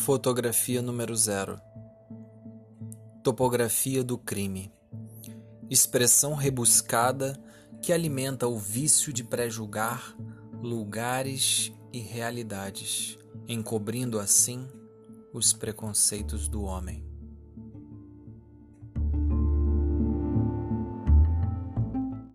Fotografia número zero. Topografia do crime. Expressão rebuscada que alimenta o vício de pré-julgar lugares e realidades, encobrindo assim os preconceitos do homem.